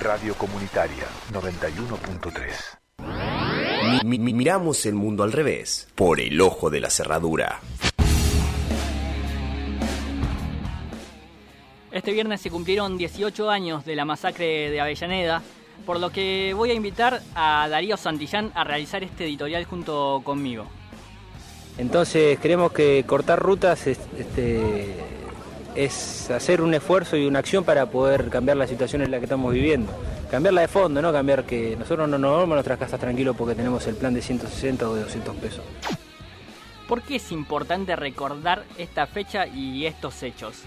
Radio Comunitaria 91.3. miramos el mundo al revés, por el ojo de la cerradura. Este viernes se cumplieron 18 años de la masacre de Avellaneda, por lo que voy a invitar a Darío Santillán a realizar este editorial junto conmigo. Entonces creemos que cortar rutas este, es hacer un esfuerzo y una acción para poder cambiar la situación en la que estamos viviendo. Cambiarla de fondo, no cambiar que nosotros no nos vamos a nuestras casas tranquilos porque tenemos el plan de 160 o de 200 pesos. ¿Por qué es importante recordar esta fecha y estos hechos?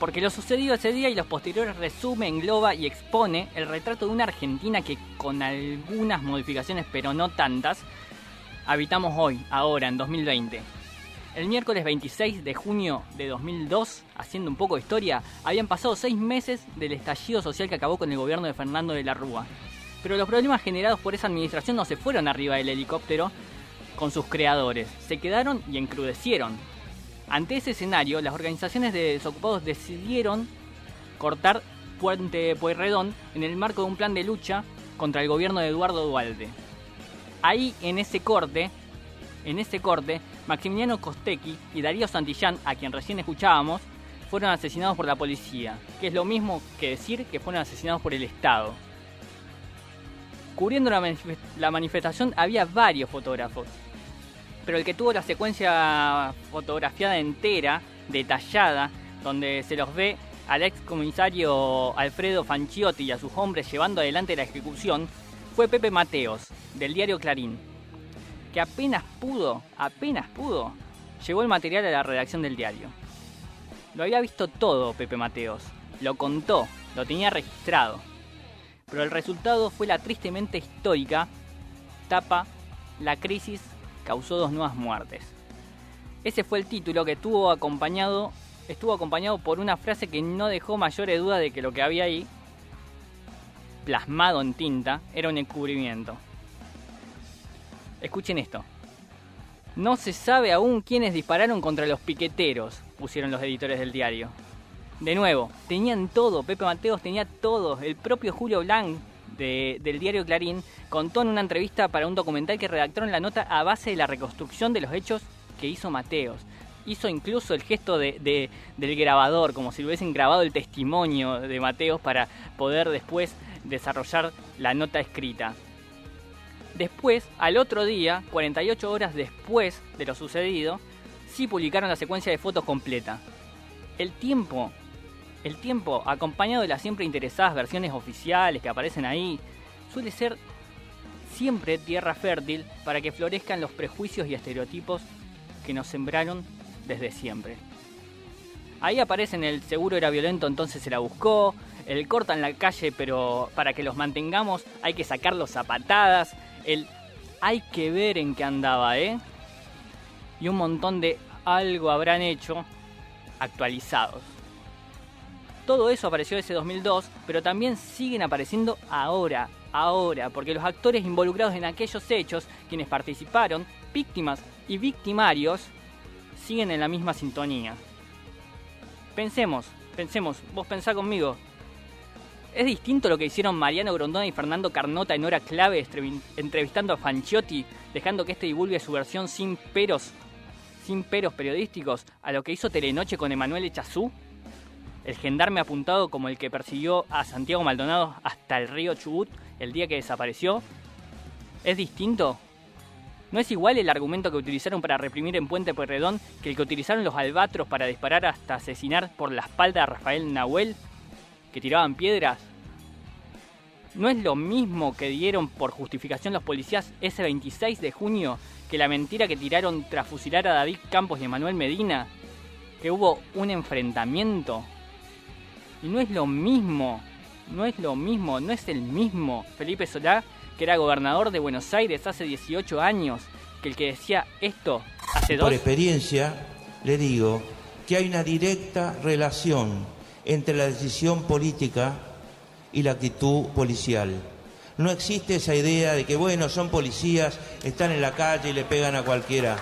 Porque lo sucedido ese día y los posteriores resume, engloba y expone el retrato de una Argentina que con algunas modificaciones, pero no tantas, habitamos hoy, ahora, en 2020. El miércoles 26 de junio de 2002, haciendo un poco de historia, habían pasado seis meses del estallido social que acabó con el gobierno de Fernando de la Rúa. Pero los problemas generados por esa administración no se fueron arriba del helicóptero con sus creadores, se quedaron y encrudecieron. Ante ese escenario, las organizaciones de desocupados decidieron cortar Puente Pueyrredón en el marco de un plan de lucha contra el gobierno de Eduardo Dualde. Ahí, en ese corte, en ese corte, Maximiliano Costecchi y Darío Santillán, a quien recién escuchábamos, fueron asesinados por la policía, que es lo mismo que decir que fueron asesinados por el Estado. Cubriendo la, manifestación había varios fotógrafos, pero el que tuvo la secuencia fotografiada entera, detallada, donde se los ve al ex comisario Alfredo Fanciotti y a sus hombres llevando adelante la ejecución, fue Pepe Mateos, del diario Clarín, que apenas pudo, apenas pudo, llegó el material a la redacción del diario. Lo había visto todo Pepe Mateos, lo contó, lo tenía registrado. Pero el resultado fue la tristemente histórica tapa La crisis causó dos nuevas muertes. Ese fue el título que tuvo acompañado, estuvo acompañado por una frase que no dejó mayores dudas de que lo que había ahí plasmado en tinta era un encubrimiento. Escuchen esto. No se sabe aún quiénes dispararon contra los piqueteros, pusieron los editores del diario. De nuevo, tenían todo, Pepe Mateos tenía todo. El propio Julio Blanc del diario Clarín contó en una entrevista para un documental que redactaron la nota a base de la reconstrucción de los hechos que hizo Mateos. Hizo incluso el gesto de, del grabador, como si hubiesen grabado el testimonio de Mateos para poder después desarrollar la nota escrita. Después, al otro día, 48 horas después de lo sucedido, sí publicaron la secuencia de fotos completa. El tiempo, el tiempo acompañado de las siempre interesadas versiones oficiales que aparecen ahí, suele ser siempre tierra fértil para que florezcan los prejuicios y estereotipos que nos sembraron desde siempre. Ahí aparecen el seguro era violento, entonces se la buscó, el corta en la calle, pero para que los mantengamos hay que sacarlos a patadas, el hay que ver en qué andaba, ¿eh? Y un montón de algo habrán hecho actualizados. Todo eso apareció ese 2002, pero también siguen apareciendo ahora, ahora, porque los actores involucrados en aquellos hechos, quienes participaron, víctimas y victimarios, siguen en la misma sintonía. Pensemos, pensemos, vos pensá conmigo, es distinto lo que hicieron Mariano Grondona y Fernando Carnota en hora clave entrevistando a Fanciotti, dejando que este divulgue su versión sin peros, sin peros periodísticos, a lo que hizo Telenoche con Emanuel Echazú, el gendarme apuntado como el que persiguió a Santiago Maldonado hasta el río Chubut el día que desapareció. ¿Es distinto? ¿No es igual el argumento que utilizaron para reprimir en Puente Pueyrredón que el que utilizaron los albatros para disparar hasta asesinar por la espalda a Rafael Nahuel? que tiraban piedras, ¿no es lo mismo que dieron por justificación los policías ese 26 de junio que la mentira que tiraron tras fusilar a David Campos y Manuel Medina? Que hubo un enfrentamiento. Y no es lo mismo, no es lo mismo, no es el mismo Felipe Solá, que era gobernador de Buenos Aires hace 18 años, que el que decía esto hace dos. Por experiencia, le digo que hay una directa relación entre la decisión política y la actitud policial. No existe esa idea de que, bueno, son policías, están en la calle y le pegan a cualquiera.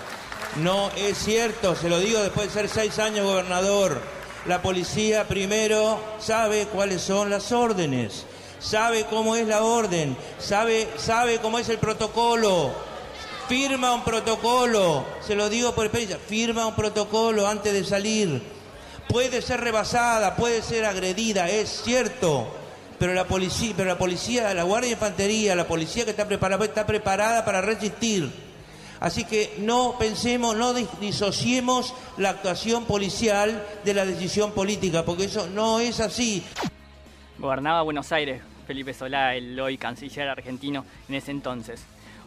No es cierto, se lo digo después de ser seis años gobernador. La policía primero sabe cuáles son las órdenes, sabe cómo es la orden, sabe, sabe cómo es el protocolo. Firma un protocolo, se lo digo por experiencia, firma un protocolo antes de salir. Puede ser rebasada, puede ser agredida, es cierto, pero la policía, pero la policía, la Guardia de Infantería, la policía que está preparada, está preparada para resistir. Así que no pensemos, no disociemos la actuación policial de la decisión política, porque eso no es así. Gobernaba Buenos Aires Felipe Solá, el hoy canciller argentino en ese entonces.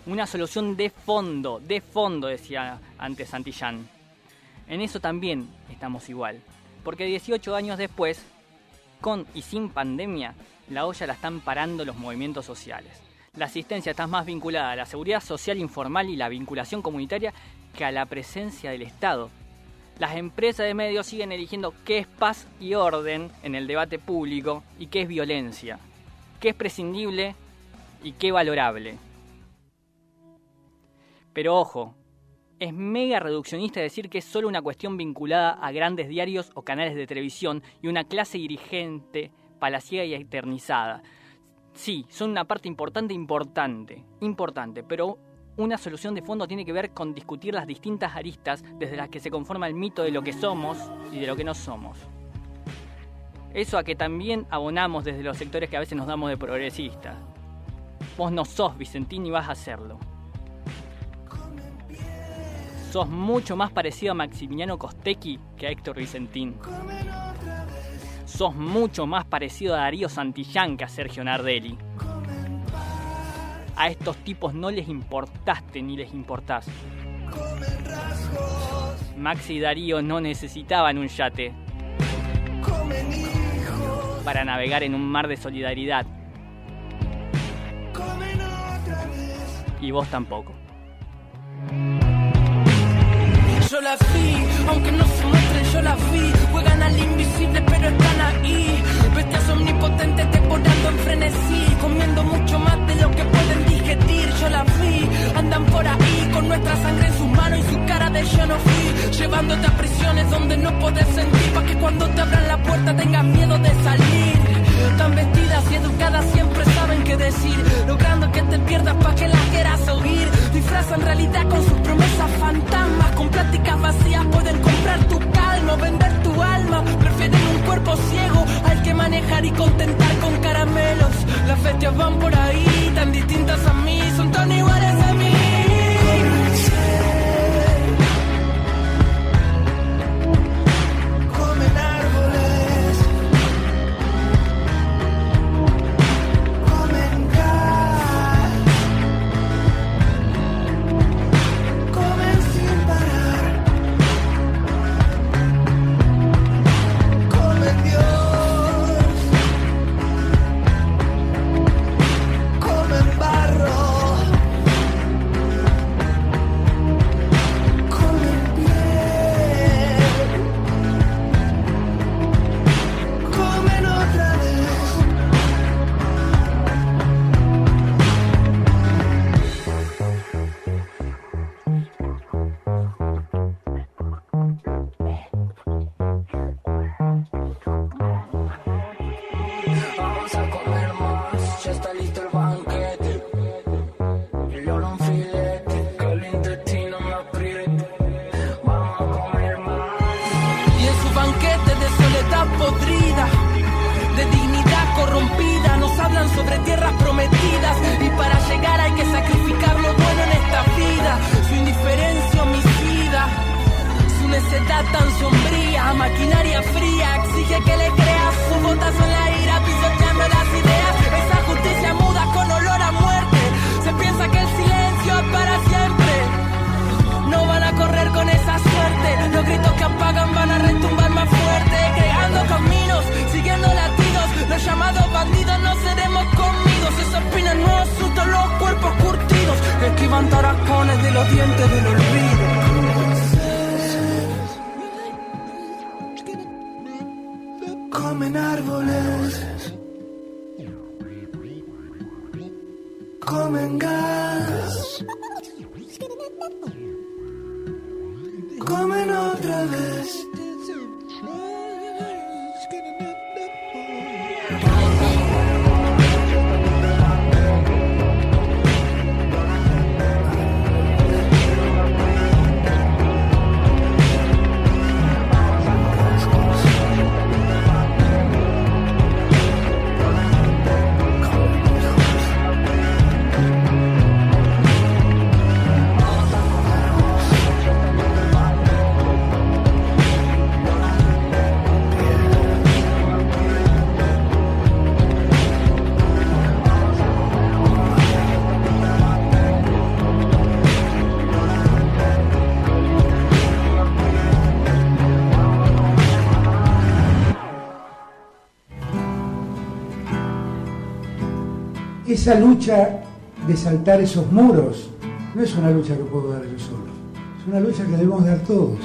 Una solución de fondo, de fondo, decía antes Santillán. En eso también estamos igual, porque 18 años después, con y sin pandemia, la olla la están parando los movimientos sociales. La asistencia está más vinculada a la seguridad social informal y la vinculación comunitaria que a la presencia del Estado. Las empresas de medios siguen eligiendo qué es paz y orden en el debate público y qué es violencia, qué es prescindible y qué valorable. Pero ojo, es mega reduccionista decir que es solo una cuestión vinculada a grandes diarios o canales de televisión y una clase dirigente palaciega y eternizada. Sí, son una parte importante, importante, importante, pero una solución de fondo tiene que ver con discutir las distintas aristas desde las que se conforma el mito de lo que somos y de lo que no somos. Eso a que también abonamos desde los sectores que a veces nos damos de progresistas. Vos no sos Vicentín y vas a hacerlo. Sos mucho más parecido a Maximiliano Costecchi que a Héctor Vicentín sos mucho más parecido a Darío Santillán que a Sergio Nardelli. A estos tipos no les importaste ni les importás. Maxi y Darío no necesitaban un yate para navegar en un mar de solidaridad. Y vos tampoco. Yo la vi, aunque no se muestren, yo la vi. Juegan al invisible, pero están ahí. Bestias omnipotentes devorando en frenesí, comiendo mucho más de lo que pueden digerir. Yo la vi, andan por ahí con nuestra sangre en sus manos y su cara de yo no fui. Llevándote a prisiones donde no puedes sentir, para que cuando te abran la puerta tengas miedo de salir. Tan vestidas y educadas siempre saben qué decir, logrando que te pierdas para que las quieras oír. Disfrazan realidad con sus promesas fantasmas, con pláticas vacías pueden comprar tu calma, vender tu alma. Prefieren un cuerpo ciego al que manejar y contentar con caramelos. Las bestias van por ahí, tan distintas a Comen árboles, comen gas, comen otra vez. Esa lucha de saltar esos muros no es una lucha que puedo dar yo solo, es una lucha que debemos dar todos.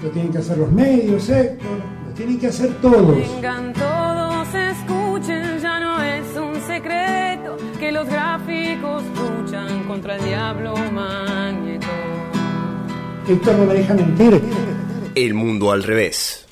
Lo tienen que hacer los medios, Héctor, lo tienen que hacer todos. Vengan todos, escuchen, ya no es un secreto que los gráficos luchan contra el diablo magneto. Héctor no me deja mentir. El mundo al revés.